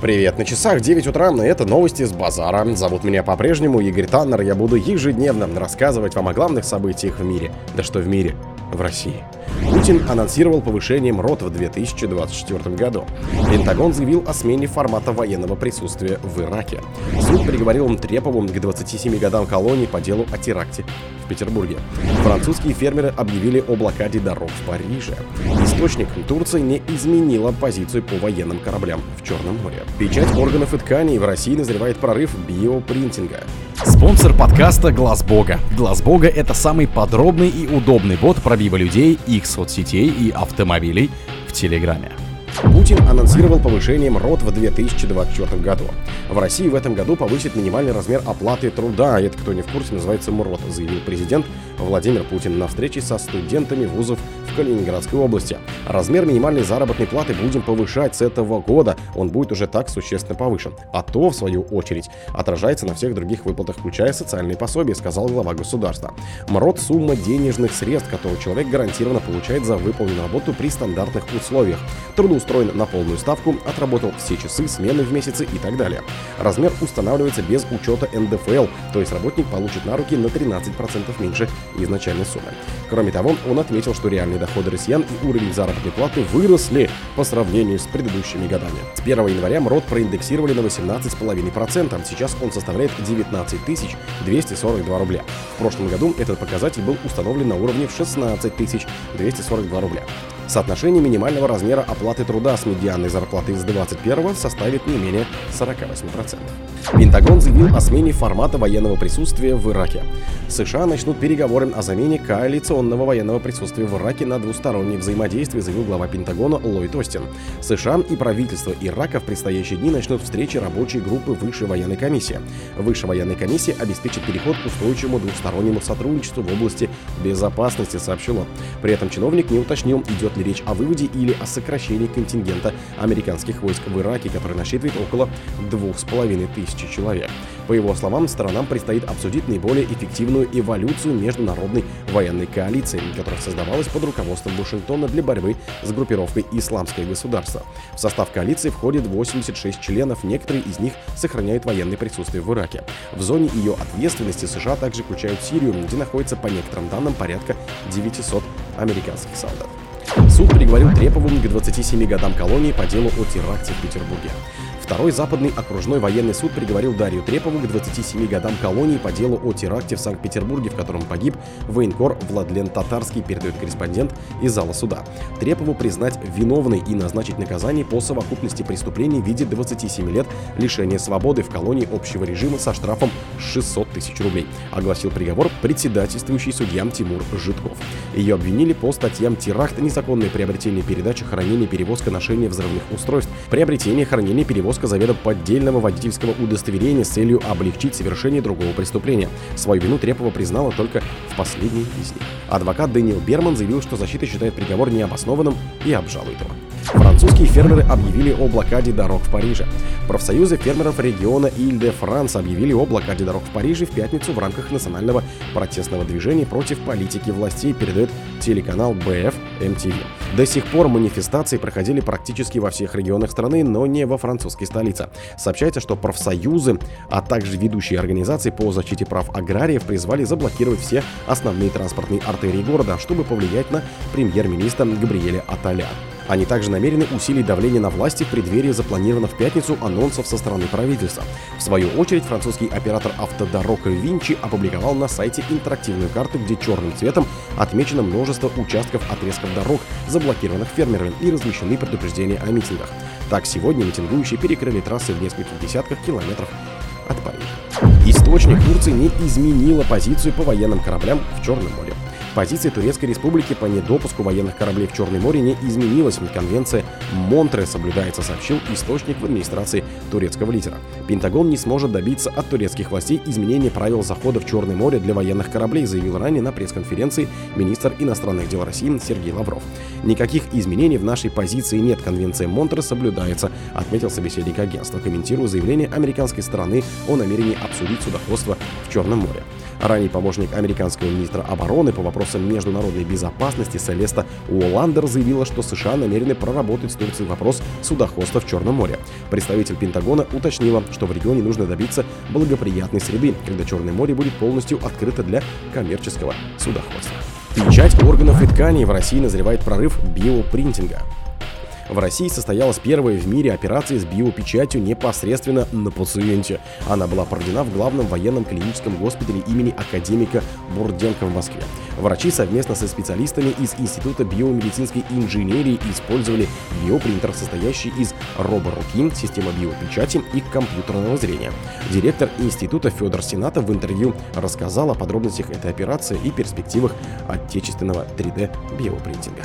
Привет, на часах 9 утра, и это новости с базара. Зовут меня по-прежнему Игорь Таннер, я буду ежедневно рассказывать вам о главных событиях в мире. Да что в мире, в России. Путин анонсировал повышение МРОТ в 2024 году. Пентагон заявил о смене формата военного присутствия в Ираке. Суд приговорил Трепову к 27 годам колонии по делу о теракте в Петербурге. Французские фермеры объявили о блокаде дорог в Париже. Источник Турции не изменила позицию по военным кораблям в Черном море. Печать органов и тканей в России назревает прорыв биопринтинга. Спонсор подкаста Глаз Бога. Глаз Бога это самый подробный и удобный бот пробива людей, их соцсетей и автомобилей в Телеграме. Путин анонсировал повышение МРОТ в 2024 году. В России в этом году повысит минимальный размер оплаты труда. Это, кто не в курсе, называется МРОТ, заявил президент Владимир Путин на встрече со студентами вузов в Калининградской области. Размер минимальной заработной платы будем повышать с этого года. Он будет уже так существенно повышен. А то, в свою очередь, отражается на всех других выплатах, включая социальные пособия, сказал глава государства. МРОТ – сумма денежных средств, которую человек гарантированно получает за выполненную работу при стандартных условиях. Трудоустроен на полную ставку, отработал все часы, смены в месяце и так далее. Размер устанавливается без учета НДФЛ, то есть работник получит на руки на 13% меньше изначальной суммы. Кроме того, он отметил, что реальные доходы россиян и уровень заработной платы выросли по сравнению с предыдущими годами. С 1 января МРОД проиндексировали на 18,5%, сейчас он составляет 19 242 рубля. В прошлом году этот показатель был установлен на уровне в 16 242 рубля. Соотношение минимального размера оплаты труда с медианной зарплаты с 21 составит не менее 48%. Пентагон заявил о смене формата военного присутствия в Ираке. США начнут переговоры о замене коалиционного военного присутствия в Ираке на двустороннее взаимодействие, заявил глава Пентагона Ллойд Остин. США и правительство Ирака в предстоящие дни начнут встречи рабочей группы Высшей военной комиссии. Высшая военная комиссия обеспечит переход к устойчивому двустороннему сотрудничеству в области безопасности, сообщил он. При этом чиновник не уточнил, идет ли речь о выводе или о сокращении контингента американских войск в Ираке, который насчитывает около двух с половиной тысячи человек. По его словам, сторонам предстоит обсудить наиболее эффективную эволюцию международной военной коалиции, которая создавалась под руководством Вашингтона для борьбы с группировкой «Исламское государство». В состав коалиции входит 86 членов, некоторые из них сохраняют военное присутствие в Ираке. В зоне ее ответственности США также включают Сирию, где находится по некоторым данным порядка 900 американских солдат. Суд приговорил Треповым к 27 годам колонии по делу о теракте в Петербурге. Второй западный окружной военный суд приговорил Дарью Трепову к 27 годам колонии по делу о теракте в Санкт-Петербурге, в котором погиб военкор Владлен Татарский, передает корреспондент из зала суда. Трепову признать виновной и назначить наказание по совокупности преступлений в виде 27 лет лишения свободы в колонии общего режима со штрафом 600 тысяч рублей, огласил приговор председательствующий судьям Тимур Житков. Ее обвинили по статьям теракт, незаконное приобретение, передача, хранение, перевозка, ношение взрывных устройств, приобретение, хранение, перевозка перевозка заведомо поддельного водительского удостоверения с целью облегчить совершение другого преступления. Свою вину Трепова признала только в последней из них. Адвокат Дэниел Берман заявил, что защита считает приговор необоснованным и обжалует его. Французские фермеры объявили о блокаде дорог в Париже. Профсоюзы фермеров региона Иль-де-Франс объявили о блокаде дорог в Париже в пятницу в рамках национального протестного движения против политики властей, передает телеканал БФ МТВ. До сих пор манифестации проходили практически во всех регионах страны, но не во французской столице. Сообщается, что профсоюзы, а также ведущие организации по защите прав аграриев призвали заблокировать все основные транспортные артерии города, чтобы повлиять на премьер-министра Габриэля Аталя. Они также намерены усилить давление на власти в преддверии запланированных в пятницу анонсов со стороны правительства. В свою очередь, французский оператор автодорог Винчи опубликовал на сайте интерактивную карту, где черным цветом отмечено множество участков отрезков дорог, заблокированных фермерами и размещены предупреждения о митингах. Так, сегодня митингующие перекрыли трассы в нескольких десятках километров от Парижа. Источник Турции не изменила позицию по военным кораблям в Черном море. Позиция Турецкой Республики по недопуску военных кораблей в Черное море не изменилась. Конвенция Монтре соблюдается, сообщил источник в администрации турецкого лидера. Пентагон не сможет добиться от турецких властей изменения правил захода в Черное море для военных кораблей, заявил ранее на пресс-конференции министр иностранных дел России Сергей Лавров. Никаких изменений в нашей позиции нет, конвенция Монтре соблюдается, отметил собеседник агентства, комментируя заявление американской стороны о намерении обсудить судоходство в Черном море. Ранее помощник американского министра обороны по вопросам международной безопасности Селеста Уоландер заявила, что США намерены проработать с Турцией вопрос судоходства в Черном море. Представитель Пентагона уточнила, что в регионе нужно добиться благоприятной среды, когда Черное море будет полностью открыто для коммерческого судоходства. Печать органов и тканей в России назревает прорыв биопринтинга. В России состоялась первая в мире операция с биопечатью непосредственно на пациенте. Она была проведена в главном военном клиническом госпитале имени академика Бурденко в Москве. Врачи совместно со специалистами из Института биомедицинской инженерии использовали биопринтер, состоящий из роборуки, системы биопечати и компьютерного зрения. Директор института Федор Сената в интервью рассказал о подробностях этой операции и перспективах отечественного 3D биопринтинга.